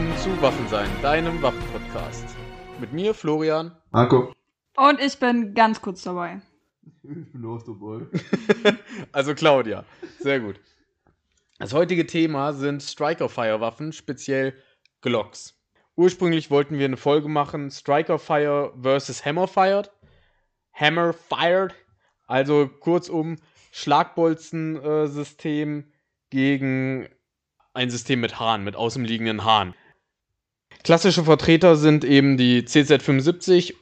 willkommen zu Waffensein, deinem Waffenpodcast. Mit mir, Florian. Marco. Und ich bin ganz kurz dabei. Ich bin auch dabei. also Claudia. Sehr gut. Das heutige Thema sind Striker-Fire-Waffen, speziell Glocks. Ursprünglich wollten wir eine Folge machen, Striker-Fire versus Hammer-Fired. Hammer-Fired, also kurzum Schlagbolzensystem gegen ein System mit Hahn, mit außenliegenden Hahn. Klassische Vertreter sind eben die CZ75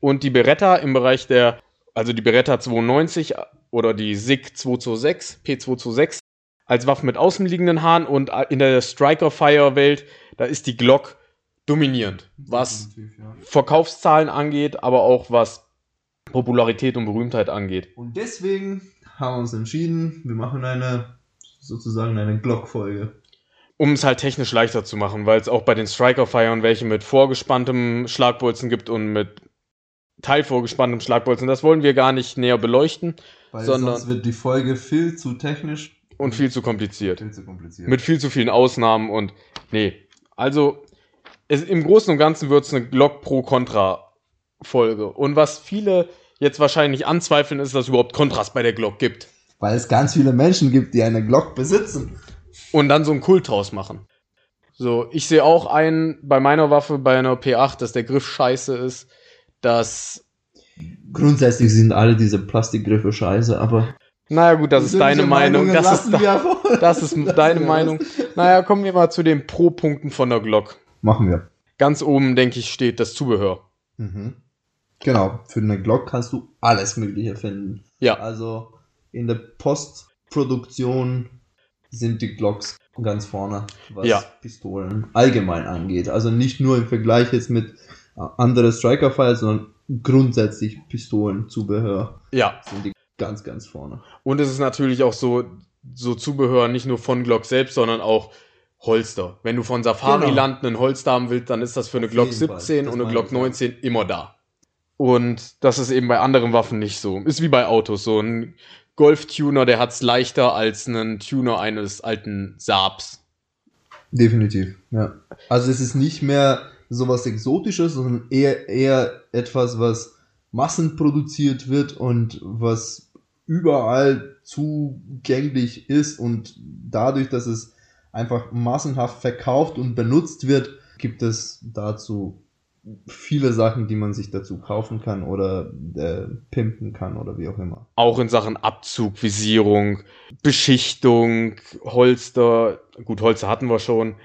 und die Beretta im Bereich der, also die Beretta 92 oder die SIG 226, P226 als Waffen mit außenliegenden Hahn und in der Striker-Fire-Welt, da ist die Glock dominierend, was ja. Verkaufszahlen angeht, aber auch was Popularität und Berühmtheit angeht. Und deswegen haben wir uns entschieden, wir machen eine sozusagen eine Glock-Folge. Um es halt technisch leichter zu machen, weil es auch bei den Striker-Feiern welche mit vorgespanntem Schlagbolzen gibt und mit teilvorgespanntem Schlagbolzen. Das wollen wir gar nicht näher beleuchten. Weil sondern sonst wird die Folge viel zu technisch. Und viel zu kompliziert. Viel zu kompliziert. Mit viel zu vielen Ausnahmen und nee. Also es, im Großen und Ganzen wird es eine Glock pro Contra Folge. Und was viele jetzt wahrscheinlich anzweifeln, ist, dass es überhaupt Kontrast bei der Glock gibt. Weil es ganz viele Menschen gibt, die eine Glock besitzen. Und dann so einen Kult draus machen. So, ich sehe auch einen bei meiner Waffe, bei einer P8, dass der Griff scheiße ist, dass. Grundsätzlich sind alle diese Plastikgriffe scheiße, aber. Naja, gut, das ist deine Meinung. Das ist, das ist deine Meinung. Naja, kommen wir mal zu den Pro-Punkten von der Glock. Machen wir. Ganz oben, denke ich, steht das Zubehör. Mhm. Genau, für eine Glock kannst du alles Mögliche finden. Ja. Also in der Postproduktion sind die Glocks ganz vorne, was ja. Pistolen allgemein angeht. Also nicht nur im Vergleich jetzt mit äh, anderen Striker-Files, sondern grundsätzlich Pistolenzubehör ja. sind die ganz, ganz vorne. Und es ist natürlich auch so, so Zubehör nicht nur von Glock selbst, sondern auch Holster. Wenn du von Safari-Land genau. einen Holster haben willst, dann ist das für eine Glock 17 und eine Glock 19 immer da. Und das ist eben bei anderen Waffen nicht so. Ist wie bei Autos so. Ein Golf-Tuner, der hat es leichter als einen Tuner eines alten Saabs. Definitiv, ja. Also es ist nicht mehr sowas Exotisches, sondern eher, eher etwas, was massenproduziert wird und was überall zugänglich ist und dadurch, dass es einfach massenhaft verkauft und benutzt wird, gibt es dazu viele Sachen, die man sich dazu kaufen kann oder äh, pimpen kann oder wie auch immer. Auch in Sachen Abzug, Visierung, Beschichtung, Holster. Gut, Holster hatten wir schon.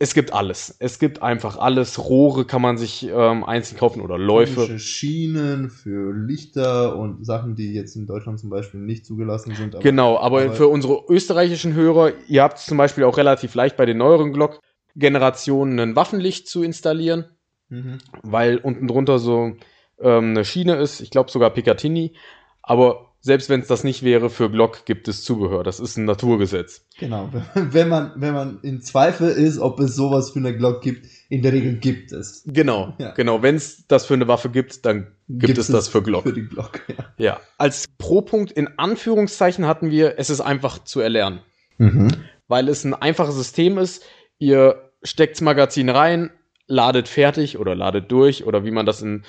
Es gibt alles. Es gibt einfach alles. Rohre kann man sich ähm, einzeln kaufen oder Läufe. Schienen für Lichter und Sachen, die jetzt in Deutschland zum Beispiel nicht zugelassen sind. Aber, genau, aber, aber, für unsere österreichischen Hörer, ihr habt es zum Beispiel auch relativ leicht bei den neueren Glock-Generationen ein Waffenlicht zu installieren. Mhm. Weil unten drunter so ähm, eine Schiene ist, ich glaube sogar Picatinny. Aber selbst wenn es das nicht wäre, für Glock gibt es Zubehör. Das ist ein Naturgesetz. Genau. Wenn man, wenn man in Zweifel ist, ob es sowas für eine Glock gibt, in der Regel gibt es. Genau, ja. genau. Wenn es das für eine Waffe gibt, dann gibt, gibt es das für Glock. Für die Glock, ja. ja. Als Pro-Punkt in Anführungszeichen hatten wir, es ist einfach zu erlernen. Mhm. Weil es ein einfaches System ist. Ihr steckt das Magazin rein, ladet fertig oder ladet durch oder wie man das in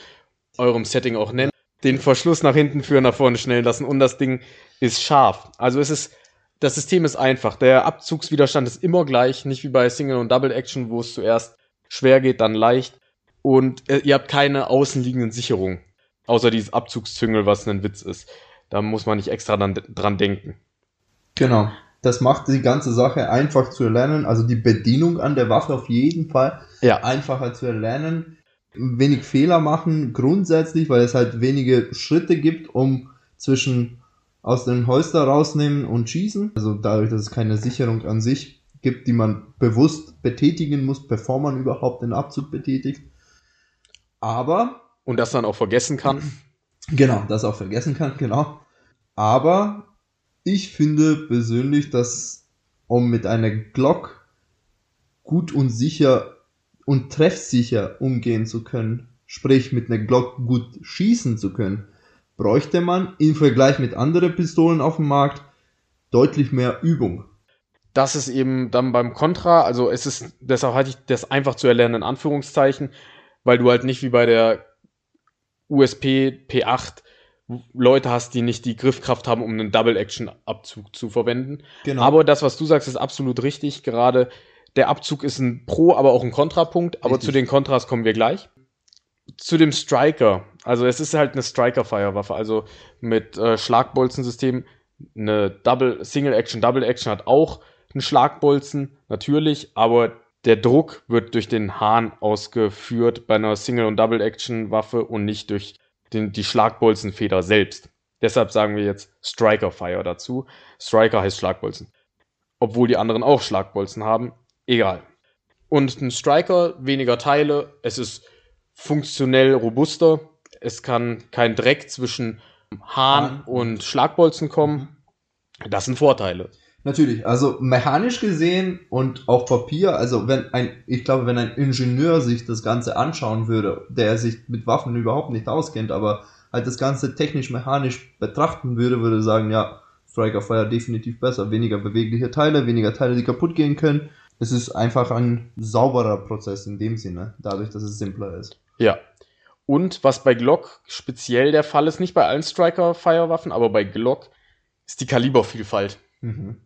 eurem Setting auch nennt, den Verschluss nach hinten führen, nach vorne schnellen lassen und das Ding ist scharf. Also es ist, das System ist einfach. Der Abzugswiderstand ist immer gleich, nicht wie bei Single und Double Action, wo es zuerst schwer geht, dann leicht. Und äh, ihr habt keine außenliegenden Sicherungen. Außer dieses Abzugszüngel, was ein Witz ist. Da muss man nicht extra dann dran denken. Genau. Das macht die ganze Sache einfach zu erlernen. Also die Bedienung an der Waffe auf jeden Fall ja. einfacher zu erlernen. Wenig Fehler machen grundsätzlich, weil es halt wenige Schritte gibt, um zwischen aus dem Holster rausnehmen und schießen. Also dadurch, dass es keine Sicherung an sich gibt, die man bewusst betätigen muss, bevor man überhaupt den Abzug betätigt. Aber. Und das dann auch vergessen kann. Genau, das auch vergessen kann, genau. Aber ich finde persönlich, dass um mit einer Glock gut und sicher und treffsicher umgehen zu können, sprich mit einer Glock gut schießen zu können, bräuchte man im Vergleich mit anderen Pistolen auf dem Markt deutlich mehr Übung. das ist eben dann beim Contra, also es ist, deshalb hatte ich das einfach zu erlernen, in Anführungszeichen, weil du halt nicht wie bei der USP P8 Leute hast, die nicht die Griffkraft haben, um einen Double-Action-Abzug zu verwenden. Genau. Aber das, was du sagst, ist absolut richtig. Gerade der Abzug ist ein Pro, aber auch ein Kontrapunkt. Aber Richtig. zu den Kontras kommen wir gleich. Zu dem Striker. Also es ist halt eine Striker-Feuerwaffe. Also mit äh, Schlagbolzensystem. Eine Double, Single-Action, Double-Action hat auch einen Schlagbolzen, natürlich. Aber der Druck wird durch den Hahn ausgeführt bei einer Single- und Double-Action-Waffe und nicht durch den, die Schlagbolzenfeder selbst. Deshalb sagen wir jetzt Striker Fire dazu. Striker heißt Schlagbolzen. Obwohl die anderen auch Schlagbolzen haben. Egal. Und ein Striker, weniger Teile. Es ist funktionell robuster. Es kann kein Dreck zwischen Hahn Hahn und Schlagbolzen kommen. Das sind Vorteile. Natürlich, also mechanisch gesehen und auf Papier, also wenn ein, ich glaube, wenn ein Ingenieur sich das Ganze anschauen würde, der sich mit Waffen überhaupt nicht auskennt, aber halt das Ganze technisch-mechanisch betrachten würde, würde sagen, ja, Striker Fire definitiv besser, weniger bewegliche Teile, weniger Teile, die kaputt gehen können. Es ist einfach ein sauberer Prozess in dem Sinne, dadurch, dass es simpler ist. Ja. Und was bei Glock speziell der Fall ist, nicht bei allen Striker-Fire-Waffen, aber bei Glock ist die Kalibervielfalt. Mhm.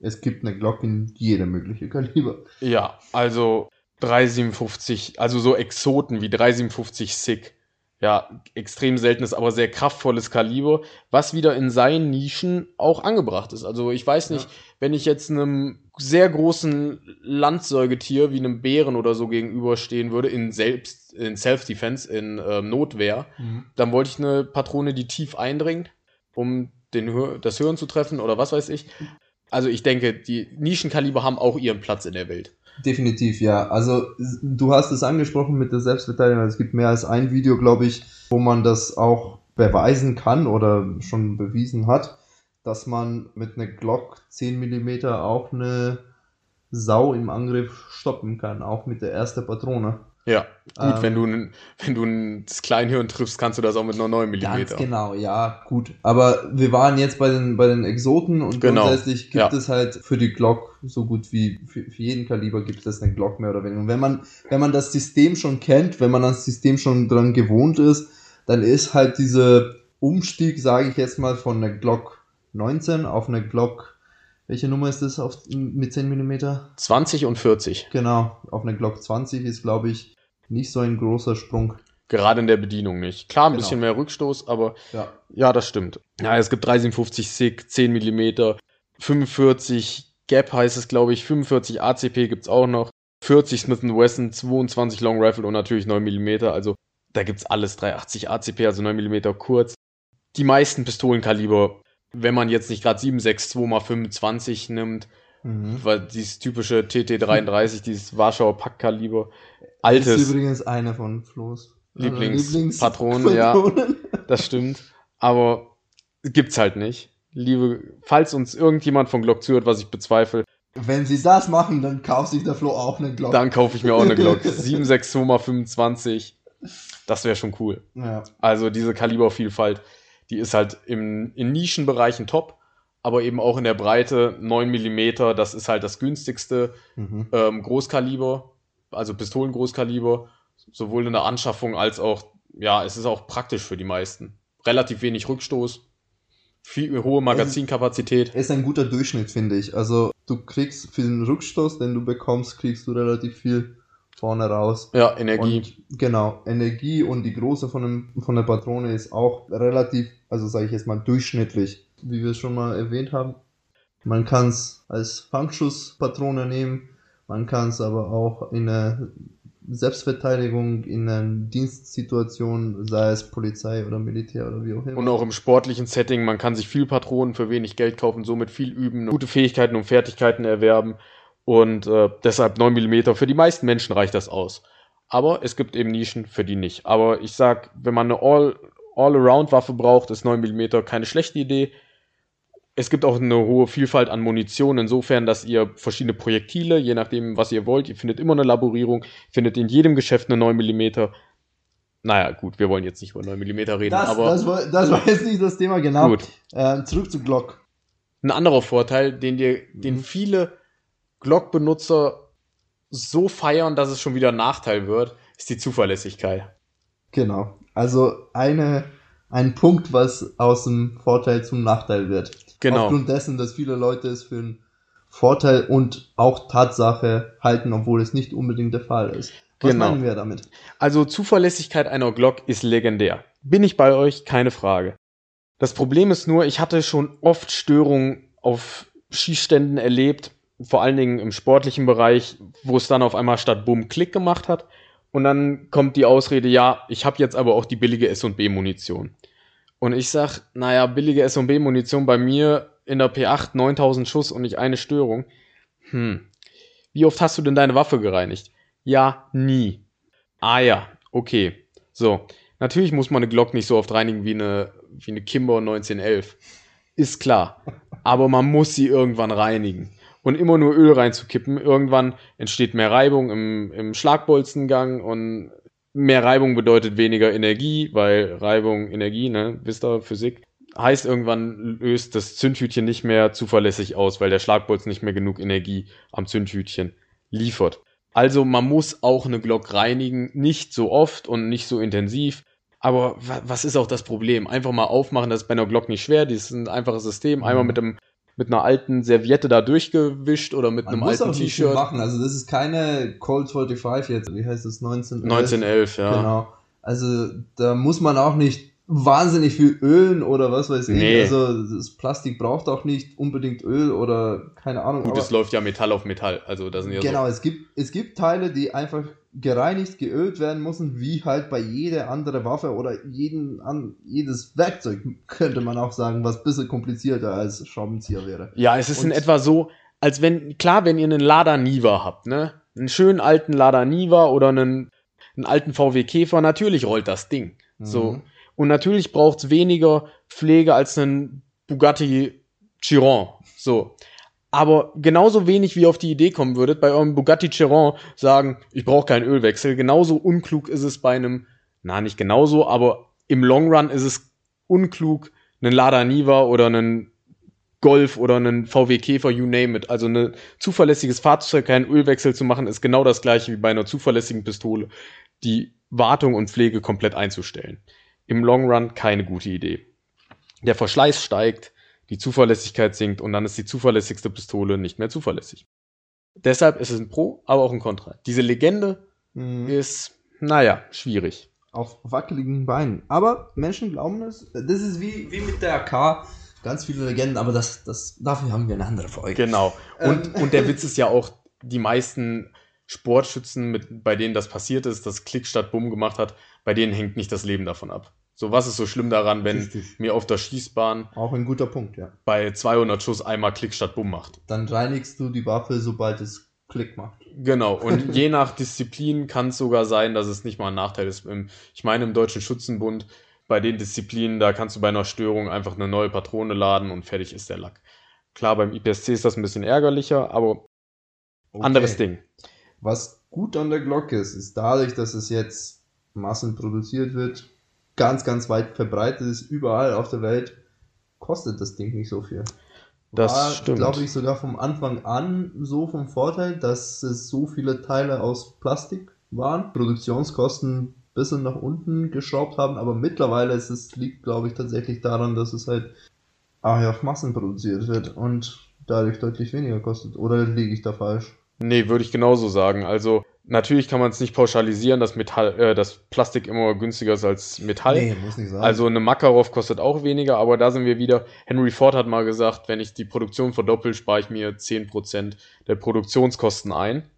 Es gibt eine Glock in jede mögliche Kaliber. Ja, also 357, also so Exoten wie 357 SIG. Ja, extrem seltenes, aber sehr kraftvolles Kaliber, was wieder in seinen Nischen auch angebracht ist. Also ich weiß nicht, Ja. wenn ich jetzt einem sehr großen Landsäugetier wie einem Bären oder so gegenüberstehen würde, in selbst, in Self-Defense, in ähm, Notwehr, dann wollte ich eine Patrone, die tief eindringt, um den, das Hören zu treffen oder was weiß ich. Also ich denke, die Nischenkaliber haben auch ihren Platz in der Welt. Definitiv, ja. Also du hast es angesprochen mit der Selbstverteidigung. Es gibt mehr als ein Video, glaube ich, wo man das auch beweisen kann oder schon bewiesen hat, dass man mit einer Glock 10 mm auch eine Sau im Angriff stoppen kann, auch mit der ersten Patrone. Ja, gut, Ähm, wenn du, wenn du n- das Kleinhirn triffst, kannst du das auch mit einer 9 mm. Ganz genau, ja, gut. Aber wir waren jetzt bei den, bei den Exoten und Genau, grundsätzlich gibt ja. es halt für die Glock so gut wie für, für jeden Kaliber gibt es eine Glock mehr oder weniger. Und wenn man, wenn man das System schon kennt, wenn man das System schon dran gewohnt ist, dann ist halt dieser Umstieg, sage ich jetzt mal, von einer Glock 19 auf eine Glock, welche Nummer ist das auf, mit 10 Millimeter? 20 und 40. Genau, auf eine Glock 20 ist, glaube ich, nicht so ein großer Sprung. Gerade in der Bedienung nicht. Klar, ein Genau. bisschen mehr Rückstoß, aber Ja. ja, das stimmt. Ja, es gibt 357 SIG, 10 mm, 45 Gap heißt es, glaube ich, 45 ACP gibt's auch noch, 40 Smith Wesson, 22 Long Rifle und natürlich 9 mm. Also da gibt's alles, 380 ACP, also 9 mm kurz. Die meisten Pistolenkaliber, wenn man jetzt nicht gerade 762 mal 25 nimmt, Mhm. weil dieses typische TT33, dieses Warschauer Packkaliber, Das ist altes, übrigens einer von Flo's äh, Lieblingspatronen, ja. Lieblingspatronen. das stimmt, aber gibt's halt nicht. Liebe, falls uns irgendjemand von Glock zuhört, was ich bezweifle, Wenn sie das machen, dann kauft sich der Flo auch eine Glock. dann kaufe ich mir auch eine Glock 762 mal 25. Das wäre schon cool. Ja. Also diese Kalibervielfalt, die ist halt im, in Nischenbereichen top, aber eben auch in der Breite 9 mm, das ist halt das günstigste Mhm. ähm, Großkaliber, also Pistolen-Großkaliber, sowohl in der Anschaffung als auch, ja, es ist auch praktisch für die meisten. Relativ wenig Rückstoß, viel hohe Magazinkapazität. Ist ein guter Durchschnitt, finde ich. Also du kriegst für den Rückstoß, den du bekommst, kriegst du relativ viel vorne raus. Ja, Energie. Und genau, Energie und die Größe von, dem, von der Patrone ist auch relativ, also sage ich jetzt mal durchschnittlich, wie wir es schon mal erwähnt haben. Man kann es als Fangschusspatrone nehmen, man kann es aber auch in einer Selbstverteidigung, in einer Dienstsituation, sei es Polizei oder Militär oder wie auch immer. Und auch im sportlichen Setting, man kann sich viel Patronen für wenig Geld kaufen, somit viel üben, gute Fähigkeiten und Fertigkeiten erwerben. Und äh, deshalb 9 mm, für die meisten Menschen reicht das aus. Aber es gibt eben Nischen, für die nicht. Aber ich sag, wenn man eine All- All-Around-Waffe braucht, ist 9 mm keine schlechte Idee. Es gibt auch eine hohe Vielfalt an Munition, insofern, dass ihr verschiedene Projektile, je nachdem, was ihr wollt, ihr findet immer eine Laborierung, findet in jedem Geschäft eine 9 mm. Naja, gut, wir wollen jetzt nicht über 9 mm reden, das, aber das, war, das war jetzt nicht das Thema, genau. gut. Äh, zurück zu Glock. Ein anderer Vorteil, den dir, den Mhm. viele Glock-Benutzer so feiern, dass es schon wieder ein Nachteil wird, ist die Zuverlässigkeit. Genau. Also eine, ein Punkt, was aus dem Vorteil zum Nachteil wird. Genau. Aufgrund dessen, dass viele Leute es für einen Vorteil und auch Tatsache halten, obwohl es nicht unbedingt der Fall ist. Was Genau. meinen wir damit? Also Zuverlässigkeit einer Glock ist legendär. Bin ich bei euch? Keine Frage. Das Problem ist nur, ich hatte schon oft Störungen auf Schießständen erlebt, vor allen Dingen im sportlichen Bereich, wo es dann auf einmal statt Bumm Klick gemacht hat. Und dann kommt die Ausrede, ja, ich habe jetzt aber auch die billige S&B-Munition. Und ich sag, naja, billige S&B-Munition bei mir in der P8 9000 Schuss und nicht eine Störung. Hm. Wie oft hast du denn deine Waffe gereinigt? Ja, nie. Ah ja, okay. So, natürlich muss man eine Glock nicht so oft reinigen wie eine, wie eine Kimber 1911. Ist klar. Aber man muss sie irgendwann reinigen. Und immer nur Öl reinzukippen, irgendwann entsteht mehr Reibung im, im Schlagbolzengang und mehr Reibung bedeutet weniger Energie, weil Reibung, Energie, ne, wisst ihr, Physik. Heißt irgendwann löst das Zündhütchen nicht mehr zuverlässig aus, weil der Schlagbolzen nicht mehr genug Energie am Zündhütchen liefert. Also man muss auch eine Glock reinigen, nicht so oft und nicht so intensiv. Aber wa- was ist auch das Problem? Einfach mal aufmachen, das ist bei einer Glock nicht schwer. Das ist ein einfaches System. Einmal Mhm. mit einem mit einer alten Serviette da durchgewischt oder mit Man einem muss alten T-Shirt. machen. Also das ist keine Colt 45 jetzt. Wie heißt das? 1911? 1911, ja. Genau. Also da muss man auch nicht wahnsinnig viel ölen oder was weiß ich. Nee. Also das Plastik braucht auch nicht unbedingt Öl oder keine Ahnung. Gut, es läuft ja Metall auf Metall. Also da sind ja genau, so. es gibt, es gibt Teile, die einfach gereinigt, geölt werden müssen, wie halt bei jeder andere Waffe oder jeden, an, jedes Werkzeug, könnte man auch sagen, was ein bisschen komplizierter als Schraubenzieher wäre. Ja, es ist in Und- etwa so, als wenn, klar, wenn ihr einen Lada Niva habt, ne? Einen schönen alten Lada Niva oder einen, einen alten VW Käfer, natürlich rollt das Ding. So. Mhm. Und natürlich braucht es weniger Pflege als einen Bugatti Chiron. So. Aber genauso wenig wie ihr auf die Idee kommen würdet, bei eurem Bugatti Chiron sagen, ich brauche keinen Ölwechsel, genauso unklug ist es bei einem, na nicht genauso, aber im Long Run ist es unklug, einen Lada Niva oder einen Golf oder einen VW Käfer, you name it. Also ein zuverlässiges Fahrzeug, keinen Ölwechsel zu machen, ist genau das gleiche wie bei einer zuverlässigen Pistole, die Wartung und Pflege komplett einzustellen. Im Long Run keine gute Idee. Der Verschleiß steigt, die Zuverlässigkeit sinkt und dann ist die zuverlässigste Pistole nicht mehr zuverlässig. Deshalb ist es ein Pro, aber auch ein Contra. Diese Legende Mhm. ist, naja, schwierig. Auf wackeligen Beinen. Aber Menschen glauben es. Das ist wie, wie mit der AK. Ganz viele Legenden, aber das, das, dafür haben wir eine andere Folge. Genau. Und, Ähm. und der Witz ist ja auch, die meisten Sportschützen, mit, bei denen das passiert ist, das Klick statt Bumm gemacht hat, bei denen hängt nicht das Leben davon ab. So, was ist so schlimm daran, wenn Richtig. mir auf der Schießbahn Auch ein guter Punkt, ja. bei 200 Schuss einmal Klick statt Bumm macht? Dann reinigst du die Waffe, sobald es Klick macht. Genau, und je nach Disziplin kann es sogar sein, dass es nicht mal ein Nachteil ist. Ich meine, im Deutschen Schützenbund, bei den Disziplinen, da kannst du bei einer Störung einfach eine neue Patrone laden und fertig ist der Lack. Klar, beim IPSC ist das ein bisschen ärgerlicher, aber anderes Ding. Was gut an der Glocke ist, ist dadurch, dass es jetzt massenproduziert wird, ganz, ganz weit verbreitet ist, überall auf der Welt, kostet das Ding nicht so viel. Das stimmt. glaube ich, sogar vom Anfang an so vom Vorteil, dass es so viele Teile aus Plastik waren, Produktionskosten ein bisschen nach unten geschraubt haben, aber mittlerweile ist es, liegt, glaube ich, tatsächlich daran, dass es halt ah auf Massen produziert wird und dadurch deutlich weniger kostet. Oder liege ich da falsch? Nee, würde ich genauso sagen. Also, natürlich kann man es nicht pauschalisieren, dass Metall, äh, dass Plastik immer günstiger ist als Metall. muss nicht sein. Also eine Makarov kostet auch weniger, aber da sind wir wieder. Henry Ford hat mal gesagt, wenn ich die Produktion verdoppel, spare ich mir 10% der Produktionskosten ein.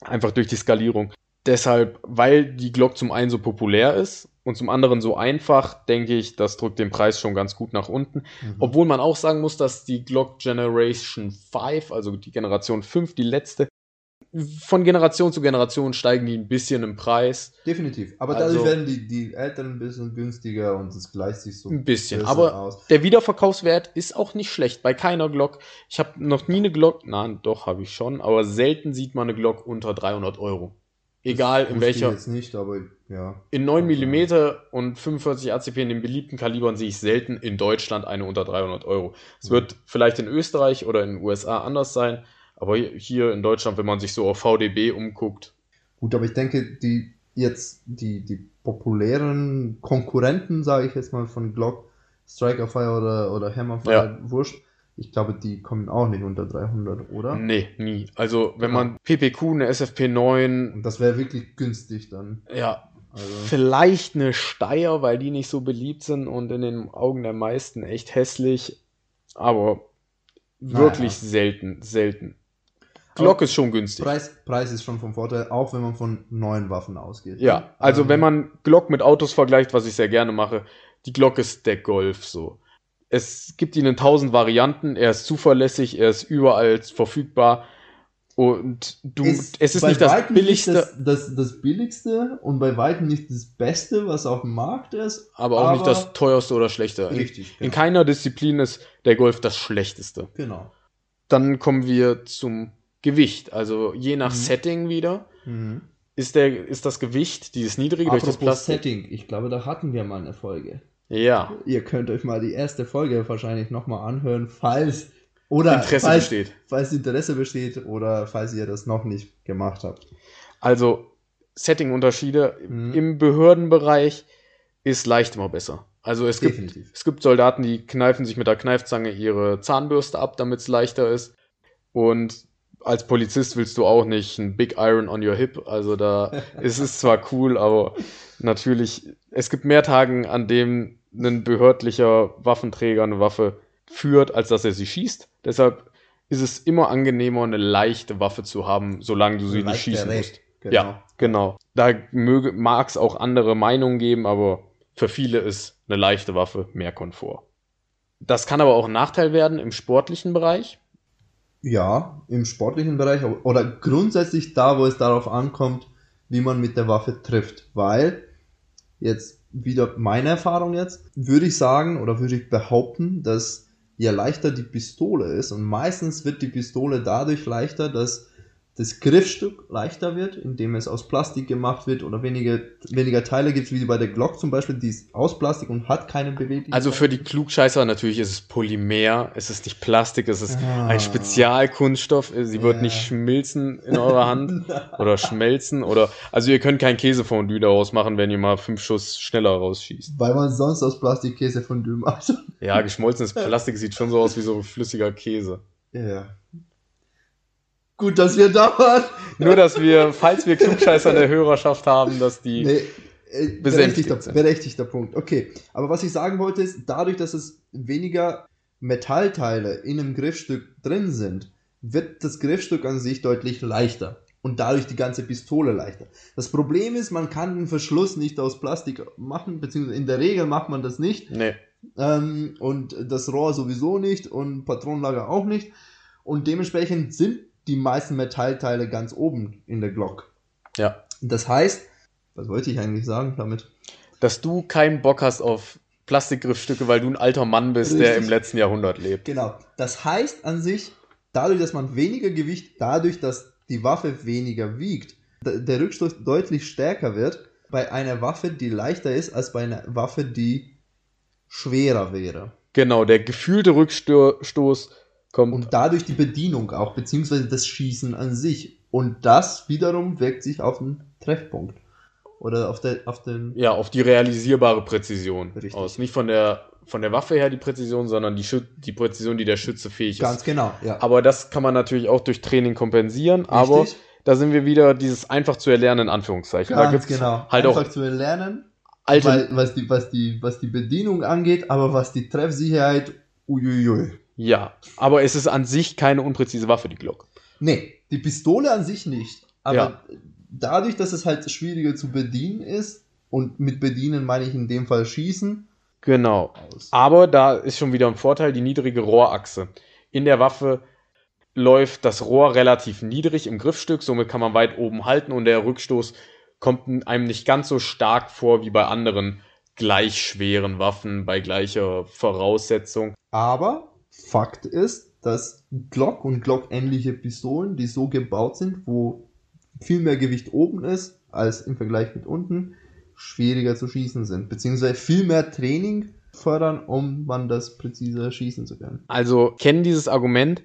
Einfach durch die Skalierung. Deshalb, weil die Glock zum einen so populär ist und zum anderen so einfach, denke ich, das drückt den Preis schon ganz gut nach unten. Mhm. Obwohl man auch sagen muss, dass die Glock Generation 5, also die Generation 5, die letzte, von Generation zu Generation steigen die ein bisschen im Preis. Definitiv. Aber Also- dadurch werden die, die Älteren ein bisschen günstiger und es gleicht sich so Ein bisschen, besser aber aus. Der Wiederverkaufswert ist auch nicht schlecht bei keiner Glock. Ich habe noch nie eine Glock, nein, doch habe ich schon, aber selten sieht man eine Glock unter 300 Euro. Egal in welcher. jetzt nicht, aber ja. In 9 mm und 45 ACP in den beliebten Kalibern sehe ich selten in Deutschland eine unter 300 Euro. Es Mhm. wird vielleicht in Österreich oder in den USA anders sein, Aber hier in Deutschland, wenn man sich so auf VDB umguckt, Gut, aber ich denke, die jetzt die, die populären Konkurrenten, sage ich jetzt mal, von Glock, Strikerfire oder, oder Hammerfire, Ja. wurscht, ich glaube, die kommen auch nicht unter 300, oder? nee, nie. Also wenn Ja. man PPQ, eine SFP9, Und das wäre wirklich günstig dann. ja, Also, vielleicht eine Steyr, weil die nicht so beliebt sind und in den Augen der meisten echt hässlich, aber wirklich Naja. selten, selten. Glock ist schon günstig. Preis, Preis ist schon vom Vorteil, auch wenn man von neuen Waffen ausgeht. Ja, also Ähm, wenn man Glock mit Autos vergleicht, was ich sehr gerne mache, die Glock ist der Golf so. Es gibt ihn in tausend Varianten, er ist zuverlässig, er ist überall verfügbar und du, es ist nicht das billigste, Nicht das, das, das billigste und bei weitem nicht das Beste, was auf dem Markt ist. aber auch nicht aber- das teuerste oder schlechte. In, Richtig. in genau. keiner Disziplin ist der Golf das schlechteste. genau. Dann kommen wir zum Gewicht, also je nach Mhm. Setting wieder. Mhm. Ist, der, ist das Gewicht, dieses niedrige durch das Apropos Plastik? Setting, ich glaube, da hatten wir mal eine Folge. Ja, Ihr könnt euch mal die erste Folge wahrscheinlich nochmal anhören, falls oder Interesse falls, besteht. falls Interesse besteht oder falls ihr das noch nicht gemacht habt. Also Setting-Unterschiede Mhm. im Behördenbereich ist leicht immer besser. Also es gibt, es gibt Soldaten, die kneifen sich mit der Kneifzange ihre Zahnbürste ab, damit es leichter ist. Und als Polizist willst du auch nicht ein Big Iron on your hip. Also da es ist zwar cool, aber natürlich, es gibt mehr Tagen, an dem ein behördlicher Waffenträger eine Waffe führt, als dass er sie schießt. Deshalb ist es immer angenehmer, eine leichte Waffe zu haben, solange du sie nicht Leichtere, schießen musst. Genau. Ja, genau. Da mag es auch andere Meinungen geben, aber für viele ist eine leichte Waffe mehr Komfort. Das kann aber auch ein Nachteil werden im sportlichen Bereich. Ja, im sportlichen Bereich oder grundsätzlich da, wo es darauf ankommt, wie man mit der Waffe trifft. Weil, jetzt wieder meine Erfahrung jetzt, würde ich sagen oder würde ich behaupten, dass je leichter die Pistole ist und meistens wird die Pistole dadurch leichter, dass das Griffstück leichter wird, indem es aus Plastik gemacht wird oder weniger, weniger Teile gibt, wie bei der Glock zum Beispiel, die ist aus Plastik und hat keine Beweglichkeit. Also für die Klugscheißer natürlich ist es Polymer, es ist nicht Plastik, es ist Ah. ein Spezialkunststoff. Sie wird Ja. nicht schmilzen in eurer Hand oder schmelzen oder also ihr könnt kein Käsefondue daraus machen, wenn ihr mal fünf Schuss schneller rausschießt. Weil man sonst aus Plastikkäse von Düm macht. Ja, geschmolzenes Plastik sieht schon so aus wie so flüssiger Käse. Ja. Gut, dass wir da waren. Nur, dass wir, falls wir Klugscheißer in der Hörerschaft haben, dass die Nee, äh, berechtigter, sind. berechtigter Punkt. Okay, aber was ich sagen wollte ist, dadurch, dass es weniger Metallteile in einem Griffstück drin sind, wird das Griffstück an sich deutlich leichter. Und dadurch die ganze Pistole leichter. Das Problem ist, man kann den Verschluss nicht aus Plastik machen, beziehungsweise in der Regel macht man das nicht. Nee. Ähm, und das Rohr sowieso nicht und Patronenlager auch nicht. Und dementsprechend sind die meisten Metallteile ganz oben in der Glock. Ja. Das heißt, was wollte ich eigentlich sagen damit? Dass du keinen Bock hast auf Plastikgriffstücke, weil du ein alter Mann bist, der Richtig. im letzten Jahrhundert lebt. Genau. Das heißt an sich, dadurch, dass man weniger Gewicht, dadurch, dass die Waffe weniger wiegt, der Rückstoß deutlich stärker wird bei einer Waffe, die leichter ist, als bei einer Waffe, die schwerer wäre. Genau, der gefühlte Rückstoß kommt. Und dadurch die Bedienung auch, beziehungsweise das Schießen an sich. Und das wiederum wirkt sich auf den Treffpunkt. Oder auf, der, auf den. ja, auf die realisierbare Präzision Richtig. aus. Nicht von der, von der Waffe her die Präzision, sondern die, Schü die Präzision, die der Schütze fähig Ganz ist. genau, ja. Aber das kann man natürlich auch durch Training kompensieren. Aber Richtig? da sind wir wieder dieses einfach zu erlernen, in Anführungszeichen. da Ganz gibt's genau. halt Einfach auch zu erlernen, alte. weil, was, die, was, die, was die Bedienung angeht, aber was die Treffsicherheit, uiuiui. Ja, aber es ist an sich keine unpräzise Waffe, die Glock. Nee, die Pistole an sich nicht. Aber Ja. dadurch, dass es halt schwieriger zu bedienen ist, und mit bedienen meine ich in dem Fall schießen, Genau. Aber da ist schon wieder ein Vorteil, die niedrige Rohrachse. In der Waffe läuft das Rohr relativ niedrig im Griffstück, somit kann man weit oben halten und der Rückstoß kommt einem nicht ganz so stark vor wie bei anderen gleich schweren Waffen, bei gleicher Voraussetzung. Aber Fakt ist, dass Glock und Glock-ähnliche Pistolen, die so gebaut sind, wo viel mehr Gewicht oben ist als im Vergleich mit unten, schwieriger zu schießen sind. Beziehungsweise viel mehr Training fördern, um man das präziser schießen zu können. Also kennen dieses Argument,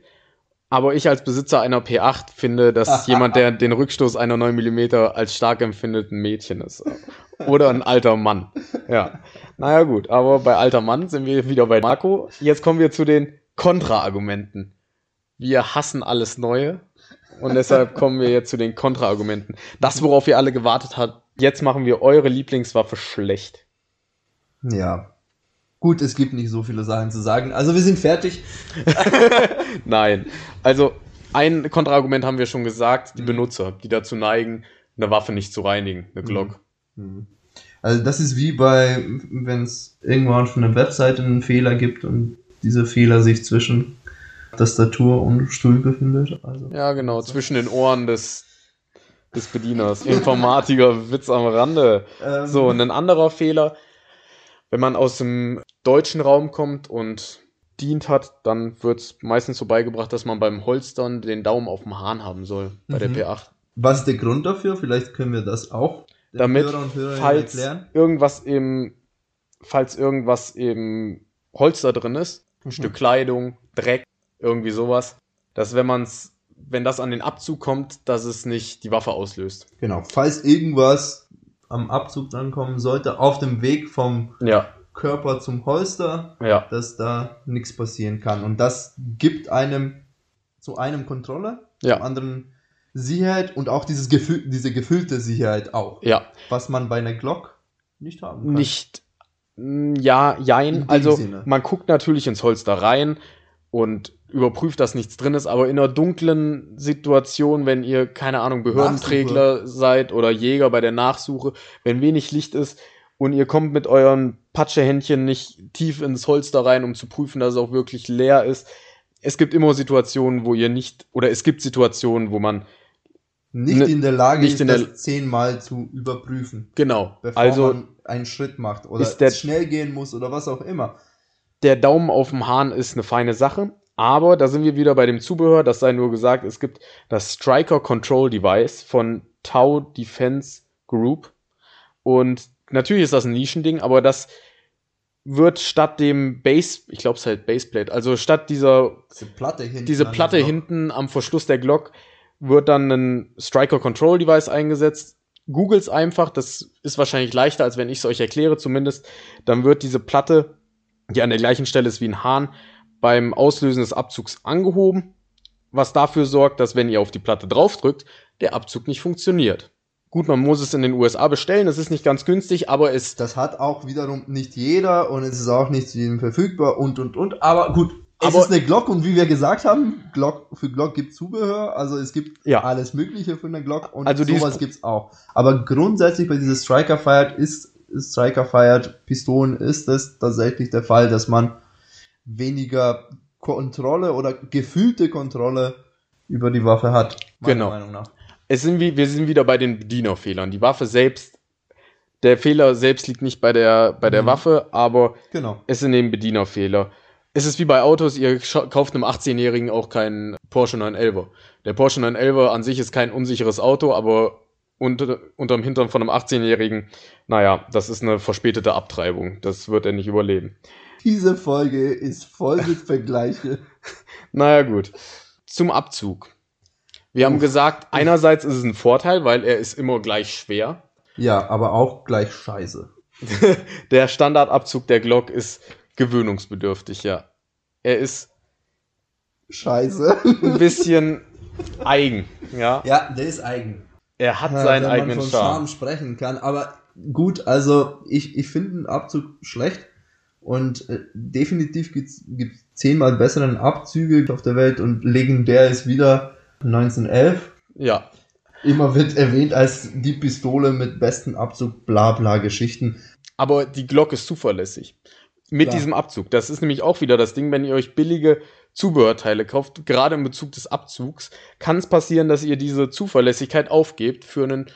Aber ich als Besitzer einer P8 finde, dass jemand, der den Rückstoß einer 9 mm als stark empfindet, ein Mädchen ist. Oder ein alter Mann. Ja. Naja, gut. Aber bei alter Mann sind wir wieder bei Marco. Jetzt kommen wir zu den Kontraargumenten. Wir hassen alles Neue. Und deshalb kommen wir jetzt zu den Kontraargumenten. Das, worauf ihr alle gewartet habt. Jetzt machen wir eure Lieblingswaffe schlecht. Ja. Gut, es gibt nicht so viele Sachen zu sagen. Also wir sind fertig. Nein. Also, ein Kontraargument haben wir schon gesagt, die Benutzer, die dazu neigen, eine Waffe nicht zu reinigen, eine Glock. Also das ist wie bei, wenn es irgendwann von einer Webseite einen Fehler gibt und dieser Fehler sich zwischen Tastatur und Stuhl befindet. Also Ja, genau, zwischen den Ohren des, des Bedieners. Informatiker, Witz am Rande. ähm, So, und ein anderer Fehler, wenn man aus dem deutschen Raum kommt und dient hat, dann wird es meistens so beigebracht, dass man beim Holstern den Daumen auf dem Hahn haben soll, bei Mhm. der P8. Was ist der Grund dafür? Vielleicht können wir das auch Damit, Hörer und Hörerinnen falls erklären. irgendwas im, falls irgendwas im Holster drin ist, ein. Stück Kleidung, Dreck, irgendwie sowas, dass wenn man's, wenn das an den Abzug kommt, dass es nicht die Waffe auslöst. Genau, falls irgendwas am Abzug drankommen sollte, auf dem Weg vom Ja, Körper zum Holster, ja, dass da nichts passieren kann. Und das gibt einem zu einem Kontrolle, Ja. zum anderen Sicherheit und auch dieses Gefühl, diese gefüllte Sicherheit auch, ja. was man bei einer Glock nicht haben kann. Nicht, ja, In jein. Also, Sinne. man guckt natürlich ins Holster rein und überprüft, dass nichts drin ist, aber in einer dunklen Situation, wenn ihr, keine Ahnung, Behördenträgler seid oder Jäger bei der Nachsuche, wenn wenig Licht ist und ihr kommt mit euren Patschehändchen nicht tief ins Holster rein, um zu prüfen, dass es auch wirklich leer ist. Es gibt immer Situationen, wo ihr nicht, oder es gibt Situationen, wo man, nicht Ne- in der Lage nicht ist, in der- das zehnmal zu überprüfen, genau, bevor also man einen Schritt macht oder der- schnell gehen muss oder was auch immer. der Daumen auf dem Hahn ist eine feine Sache, aber da sind wir wieder bei dem Zubehör, das sei nur gesagt, es gibt das Striker Control Device von Tau Defense Group und natürlich ist das ein Nischending, aber das wird statt dem Base, ich glaube es halt Baseplate, also statt dieser Diese Platte hinten. diese Platte hinten am Verschluss der Glock wird dann ein Striker Control Device eingesetzt. Googles einfach, das ist wahrscheinlich leichter, als wenn ich es euch erkläre, zumindest. Dann wird diese Platte, die an der gleichen Stelle ist wie ein Hahn, beim Auslösen des Abzugs angehoben, was dafür sorgt, dass wenn ihr auf die Platte draufdrückt, der Abzug nicht funktioniert. Gut, man muss es in den USA bestellen, das ist nicht ganz günstig, aber es Das hat auch wiederum nicht jeder und es ist auch nicht zu jedem verfügbar und und und. Aber gut, es ist eine Glock und wie wir gesagt haben, Glock, für Glock gibt Zubehör, also es gibt Ja. alles Mögliche für eine Glock und Also sowas gibt's auch. Aber grundsätzlich bei dieser Striker Fired ist Striker Fired Pistolen ist es tatsächlich der Fall, dass man weniger Kontrolle oder gefühlte Kontrolle über die Waffe hat. meiner Genau. Meinung nach. es sind wie, wir sind wieder bei den Bedienerfehlern. Die Waffe selbst, der Fehler selbst liegt nicht bei der, bei der Mhm. Waffe, aber Genau. es sind eben Bedienerfehler. Es ist wie bei Autos, ihr kauft einem 18-Jährigen auch keinen Porsche 911. Der Porsche 911 an sich ist kein unsicheres Auto, aber unter, unterm Hintern von einem 18-Jährigen, naja, das ist eine verspätete Abtreibung. Das wird er nicht überleben. Diese Folge ist voll mit Vergleiche. Naja, gut. Zum Abzug. Wir haben gesagt, einerseits ist es ein Vorteil, weil er ist immer gleich schwer. Ja, aber auch gleich scheiße. Der Standardabzug der Glock ist gewöhnungsbedürftig, ja. Er ist Scheiße. ein bisschen eigen, ja. Ja, der ist eigen. Er hat Ja, seinen wenn eigenen man von Charme. Charme sprechen kann. Aber gut, also ich, ich finde einen Abzug schlecht. Und äh, definitiv gibt's gibt's zehnmal besseren Abzüge auf der Welt und legendär ist wieder 1911. Ja, Immer wird erwähnt als die Pistole mit besten Abzug, bla bla Geschichten. aber die Glock ist zuverlässig. Mit Klar. diesem Abzug. Das ist nämlich auch wieder das Ding, wenn ihr euch billige Zubehörteile kauft, gerade in Bezug des Abzugs, kann es passieren, dass ihr diese Zuverlässigkeit aufgebt für einen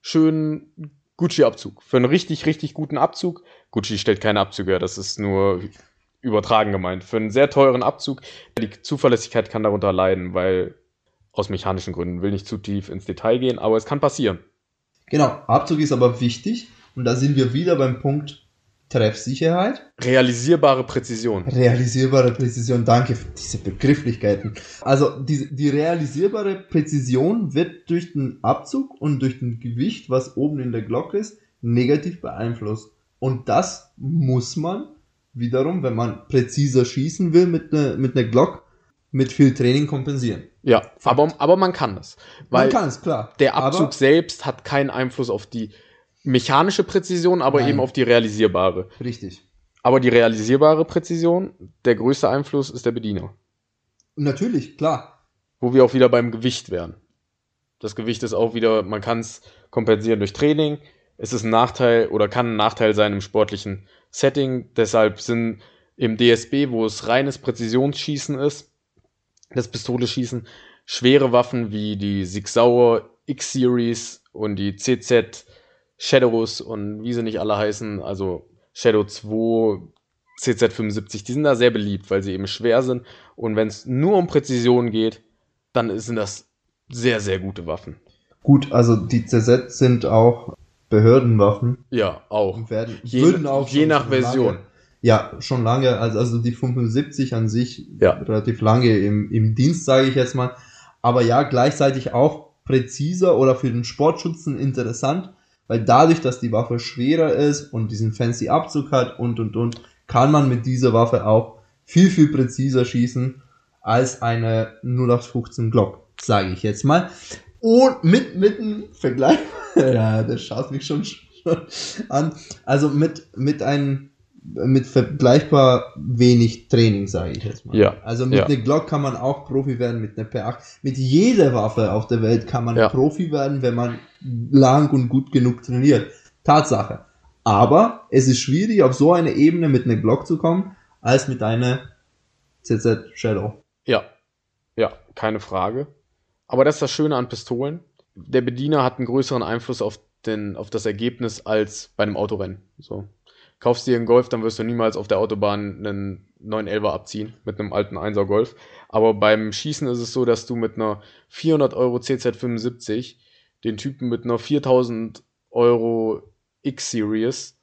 schönen Gucci-Abzug. Für einen richtig, richtig guten Abzug. Gucci stellt keine Abzüge her, das ist nur übertragen gemeint. Für einen sehr teuren Abzug, die Zuverlässigkeit kann darunter leiden, weil aus mechanischen Gründen will nicht zu tief ins Detail gehen, aber es kann passieren. Genau, Abzug ist aber wichtig und da sind wir wieder beim Punkt Treffsicherheit, Realisierbare Präzision. realisierbare Präzision. Danke für diese Begrifflichkeiten. Also die, die realisierbare Präzision wird durch den Abzug und durch den Gewicht, was oben in der Glocke ist, negativ beeinflusst. Und das muss man wiederum, wenn man präziser schießen will mit einer mit einer Glock, mit viel Training kompensieren. Ja, aber, aber man kann das. Weil man kann es, klar. der Abzug Aber, selbst hat keinen Einfluss auf die mechanische Präzision, aber Nein. eben auf die realisierbare. richtig. Aber die realisierbare Präzision, der größte Einfluss ist der Bediener. Natürlich, klar. Wo wir auch wieder beim Gewicht wären. Das Gewicht ist auch wieder, man kann es kompensieren durch Training. Es ist ein Nachteil oder kann ein Nachteil sein im sportlichen Setting. Deshalb sind im DSB, wo es reines Präzisionsschießen ist, das Pistoleschießen, schwere Waffen wie die Sig Sauer X-Series und die CZ Shadows und wie sie nicht alle heißen, also Shadow 2, CZ75, die sind da sehr beliebt, weil sie eben schwer sind. Und wenn es nur um Präzision geht, dann sind das sehr, sehr gute Waffen. Gut, also die CZ sind auch Behördenwaffen Ja, auch. und werden Je- würden auch je nach Version. Lange, ja, schon lange, also, also die 75 an sich Ja. relativ lange im, im Dienst, sage ich jetzt mal. Aber ja, gleichzeitig auch präziser oder für den Sportschützen interessant, weil dadurch, dass die Waffe schwerer ist und diesen fancy Abzug hat und und und, kann man mit dieser Waffe auch viel, viel präziser schießen als eine 0815 Glock, sage ich jetzt mal. Und mit, mit einem Vergleich, ja, der schaut mich schon, schon an, also mit, mit einem, mit vergleichbar wenig Training, sage ich jetzt mal. Ja, Also mit ja. einer Glock kann man auch Profi werden, mit einer P8. Mit jeder Waffe auf der Welt kann man Ja. Profi werden, wenn man lang und gut genug trainiert. Tatsache. Aber es ist schwierig, auf so eine Ebene mit einer Glock zu kommen, als mit einer CZ Shadow. Ja, ja, keine Frage. Aber das ist das Schöne an Pistolen. Der Bediener hat einen größeren Einfluss auf, den, auf das Ergebnis als bei einem Autorennen. So. Kaufst dir einen Golf, dann wirst du niemals auf der Autobahn einen 911er abziehen mit einem alten 1er Golf. Aber beim Schießen ist es so, dass du mit einer 400 Euro CZ75 den Typen mit einer 4000 Euro X-Series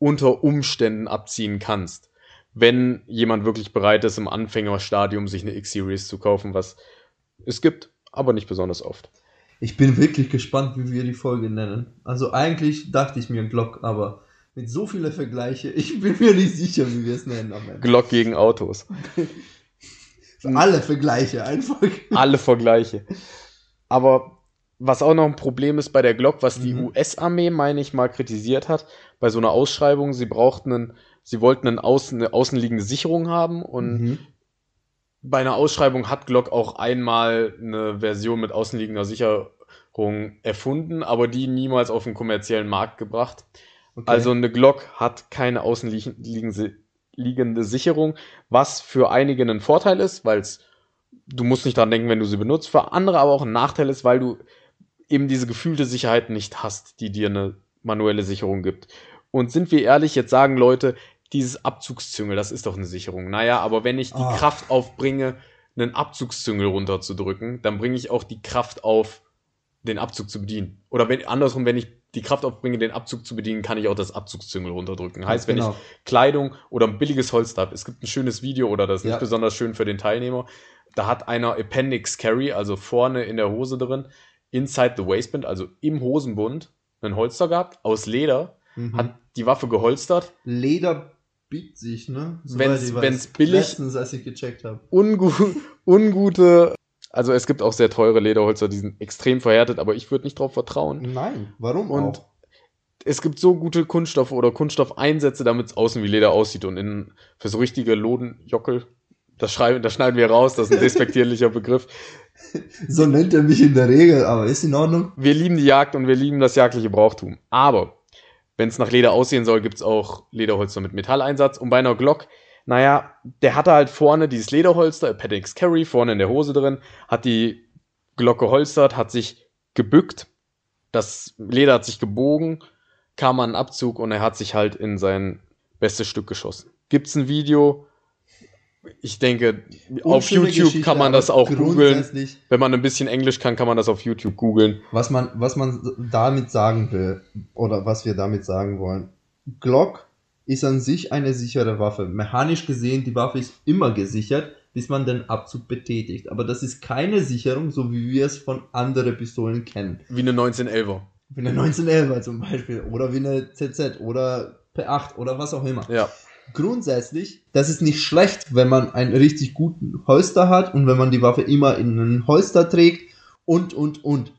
unter Umständen abziehen kannst wenn jemand wirklich bereit ist, im Anfängerstadium sich eine X-Series zu kaufen, was es gibt, aber nicht besonders oft. Ich bin wirklich gespannt, wie wir die Folge nennen. Also eigentlich dachte ich mir Glock, aber mit so vielen Vergleiche, ich bin mir nicht sicher, wie wir es nennen am Ende. Glock gegen Autos. Alle Vergleiche einfach. Alle Vergleiche. Aber was auch noch ein Problem ist bei der Glock, was die Mhm. US-Armee, meine ich, mal kritisiert hat, bei so einer Ausschreibung, sie brauchten einen, sie wollten einen außen, eine außenliegende Sicherung haben und Mhm. bei einer Ausschreibung hat Glock auch einmal eine Version mit außenliegender Sicherung erfunden, aber die niemals auf den kommerziellen Markt gebracht. Okay. Also eine Glock hat keine außenliegende liegende Sicherung, was für einige ein Vorteil ist, weil du musst nicht dran denken, wenn du sie benutzt, für andere aber auch ein Nachteil ist, weil du eben diese gefühlte Sicherheit nicht hast, die dir eine manuelle Sicherung gibt. Und sind wir ehrlich, jetzt sagen Leute, dieses Abzugszüngel, das ist doch eine Sicherung. Naja, aber wenn ich die Ah. Kraft aufbringe, einen Abzugszüngel runterzudrücken, dann bringe ich auch die Kraft auf, den Abzug zu bedienen. Oder wenn, andersrum, wenn ich die Kraft aufbringe, den Abzug zu bedienen, kann ich auch das Abzugszüngel runterdrücken. Heißt, wenn Genau. ich Kleidung oder ein billiges Holster habe, es gibt ein schönes Video oder das ist Ja. nicht besonders schön für den Teilnehmer, da hat einer Appendix Carry, also vorne in der Hose drin, inside the waistband, also im Hosenbund, einen Holster gehabt, aus Leder, Mhm. hat die Waffe geholstert, Leder biegt sich, ne? Ich weiß. wenn's billig- Letztens, als ich gecheckt habe. ungu ungute, also es gibt auch sehr teure Lederholster, die sind extrem verhärtet, aber ich würde nicht drauf vertrauen. Nein, warum Und auch? es gibt so gute Kunststoffe oder Kunststoffeinsätze, damit es außen wie Leder aussieht und innen für so richtige Lodenjockel, das, schreiben, das schneiden wir raus, das ist ein despektierlicher Begriff. So nennt er mich in der Regel, aber ist in Ordnung. Wir lieben die Jagd und wir lieben das jagdliche Brauchtum. Aber wenn es nach Leder aussehen soll, gibt es auch Lederholster mit Metalleinsatz. Und bei einer Glock, naja, der hatte halt vorne dieses Lederholster, Appendix Carry, vorne in der Hose drin, hat die Glock geholstert, hat sich gebückt, das Leder hat sich gebogen, kam an den Abzug und er hat sich halt in sein bestes Stück geschossen. Gibt's ein Video? Ich denke, auf Unschöne YouTube Geschichte, kann man das auch googeln. Wenn man ein bisschen Englisch kann, kann man das auf YouTube googeln. Was man, was man damit sagen will, oder was wir damit sagen wollen. Glock ist an sich eine sichere Waffe. Mechanisch gesehen, die Waffe ist immer gesichert, bis man den Abzug betätigt. Aber das ist keine Sicherung, so wie wir es von anderen Pistolen kennen. Wie eine 1911er. Wie eine 1911er zum Beispiel. Oder wie eine ZZ oder P8 oder was auch immer. Ja. Grundsätzlich, das ist nicht schlecht, wenn man einen richtig guten Holster hat und wenn man die Waffe immer in einen Holster trägt und, und, und.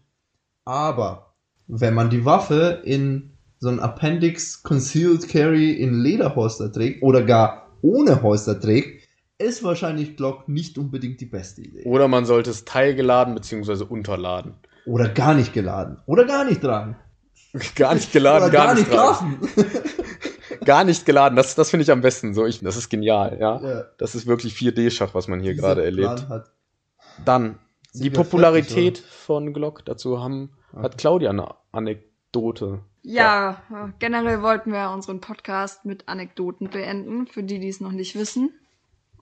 Aber wenn man die Waffe in so ein Appendix Concealed Carry in Lederholster trägt oder gar ohne Holster trägt, ist wahrscheinlich Glock nicht unbedingt die beste Idee. Oder man sollte es teilgeladen bzw. unterladen. Oder gar nicht geladen. Oder gar nicht tragen. Gar nicht geladen, Oder gar, nicht tragen. kaufen. Gar nicht geladen, das, das finde ich am besten. So, ich, das ist genial, ja. ja, Das ist wirklich 4D-Schach, was man hier gerade erlebt. Hat, Dann, Sind die Popularität von Glock, dazu haben, Okay. hat Claudia eine Anekdote. Ja, generell wollten wir unseren Podcast mit Anekdoten beenden, für die, die es noch nicht wissen.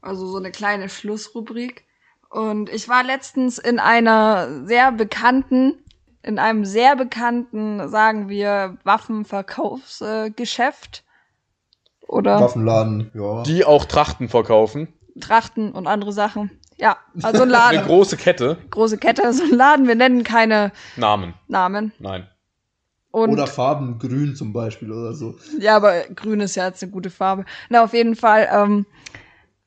Also so eine kleine Schlussrubrik. Und ich war letztens in einer sehr bekannten, in einem sehr bekannten, sagen wir, Waffenverkaufsgeschäft. Oder Waffenladen, ja. Die auch Trachten verkaufen. Trachten und andere Sachen. Ja, also ein Eine Laden. große Kette. große Kette, so ein Laden. Wir nennen keine Namen. Namen. Nein. Und Oder Farben grün zum Beispiel oder so. Ja, aber grün ist ja jetzt eine gute Farbe. Na, auf jeden Fall ähm,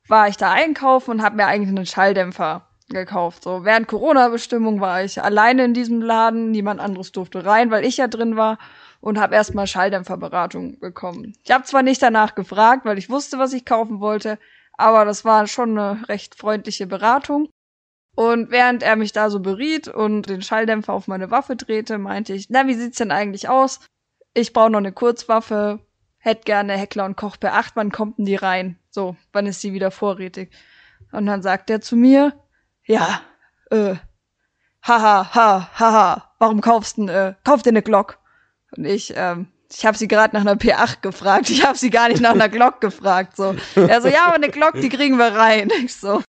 war ich da einkaufen und habe mir eigentlich einen Schalldämpfer gekauft. So während Corona-Bestimmung war ich alleine in diesem Laden, niemand anderes durfte rein, weil ich ja drin war und habe erstmal Schalldämpferberatung bekommen. Ich habe zwar nicht danach gefragt, weil ich wusste, was ich kaufen wollte, aber das war schon eine recht freundliche Beratung. Und während er mich da so beriet und den Schalldämpfer auf meine Waffe drehte, meinte ich, na, wie sieht's denn eigentlich aus? Ich brauche noch eine Kurzwaffe, hätte gerne Heckler und Koch per 8, wann kommt denn die rein? So, wann ist sie wieder vorrätig? Und dann sagt er zu mir, ja, äh, haha, ha, haha, warum kaufst du, äh, kauf dir eine Glock? Und ich, ähm, ich habe sie gerade nach einer P8 gefragt, ich habe sie gar nicht nach einer Glock gefragt, so. Er so, ja, aber eine Glock, die kriegen wir rein. Ich so,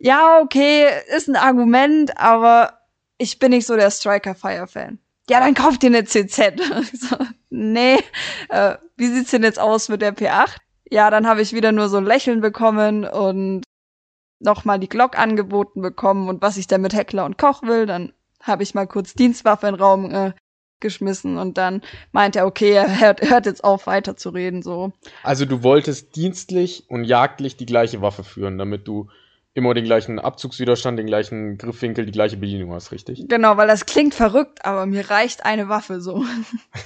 ja, okay, ist ein Argument, aber ich bin nicht so der Striker Fire Fan. Ja, dann kauf dir eine CZ. So, nee, äh, wie sieht's denn jetzt aus mit der P8? Ja, dann habe ich wieder nur so ein Lächeln bekommen und nochmal die Glock angeboten bekommen und was ich denn mit Heckler und Koch will. Dann habe ich mal kurz Dienstwaffe in den Raum äh, geschmissen und dann meint er, okay, er hört, hört jetzt auf weiter zu reden, so. Also du wolltest dienstlich und jagdlich die gleiche Waffe führen, damit du immer den gleichen Abzugswiderstand, den gleichen Griffwinkel, die gleiche Bedienung hast, richtig? Genau, weil das klingt verrückt, aber mir reicht eine Waffe so.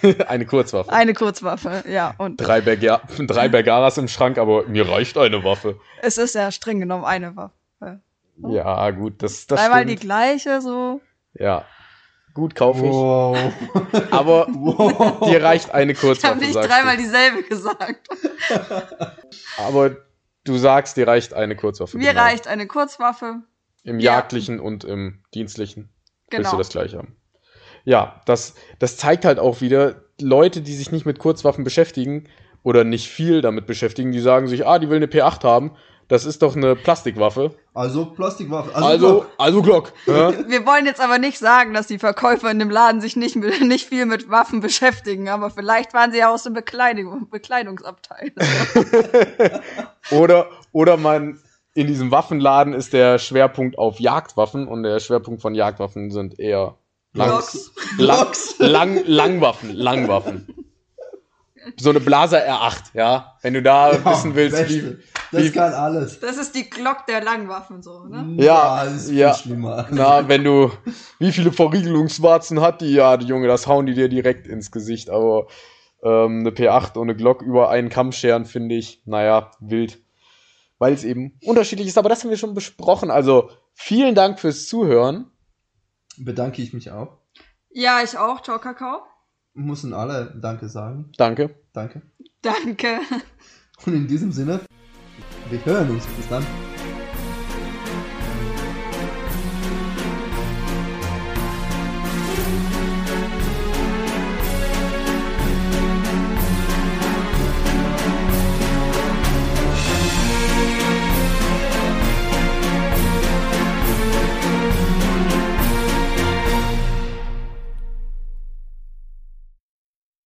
eine Kurzwaffe. Eine Kurzwaffe, ja. Und drei, Berga drei Bergaras im Schrank, aber mir reicht eine Waffe. es ist ja streng genommen eine Waffe. Ja, gut, das, das Dreimal die stimmt. gleiche, so. Ja. Gut, kaufe ich. Wow. Aber wow. dir reicht eine Ich habe Kurzwaffe, nicht sagst dreimal du. dieselbe gesagt. Aber du sagst, dir reicht eine Kurzwaffe. Mir genau. reicht eine Kurzwaffe. Im Ja. jagdlichen und im dienstlichen. Willst Genau. du das gleich haben? Ja, das, das zeigt halt auch wieder, Leute, die sich nicht mit Kurzwaffen beschäftigen oder nicht viel damit beschäftigen, die sagen sich, ah, die will eine P8 haben, das ist doch eine Plastikwaffe. Also Plastikwaffe. Also, also Glock. Ja? Wir wollen jetzt aber nicht sagen, dass die Verkäufer in dem Laden sich nicht, mit, nicht viel mit Waffen beschäftigen, aber vielleicht waren sie ja aus dem Bekleidung, Bekleidungsabteil. Oder, oder man, in diesem Waffenladen ist der Schwerpunkt auf Jagdwaffen und der Schwerpunkt von Jagdwaffen sind eher lang, Glocks. lang, Langwaffen, Langwaffen. So eine Blaser R8, ja. Wenn du da wissen willst, wie, Das kann alles. Das ist die Glock der Langwaffen, so, ne? Ja, das ist viel ja. schlimmer. na, wenn du, wie viele Verriegelungswarzen hat die, ja, die Junge, das hauen die dir direkt ins Gesicht, aber ähm, eine P8 und eine Glock über einen Kamm scheren, finde ich, naja, wild. Weil es eben unterschiedlich ist, aber das haben wir schon besprochen. Also, vielen Dank fürs Zuhören. Bedanke ich mich auch. Ja, ich auch. Ciao, Kakao. Müssen alle Danke sagen. Danke. Danke. Danke. Und in diesem Sinne, wir hören uns. Bis dann.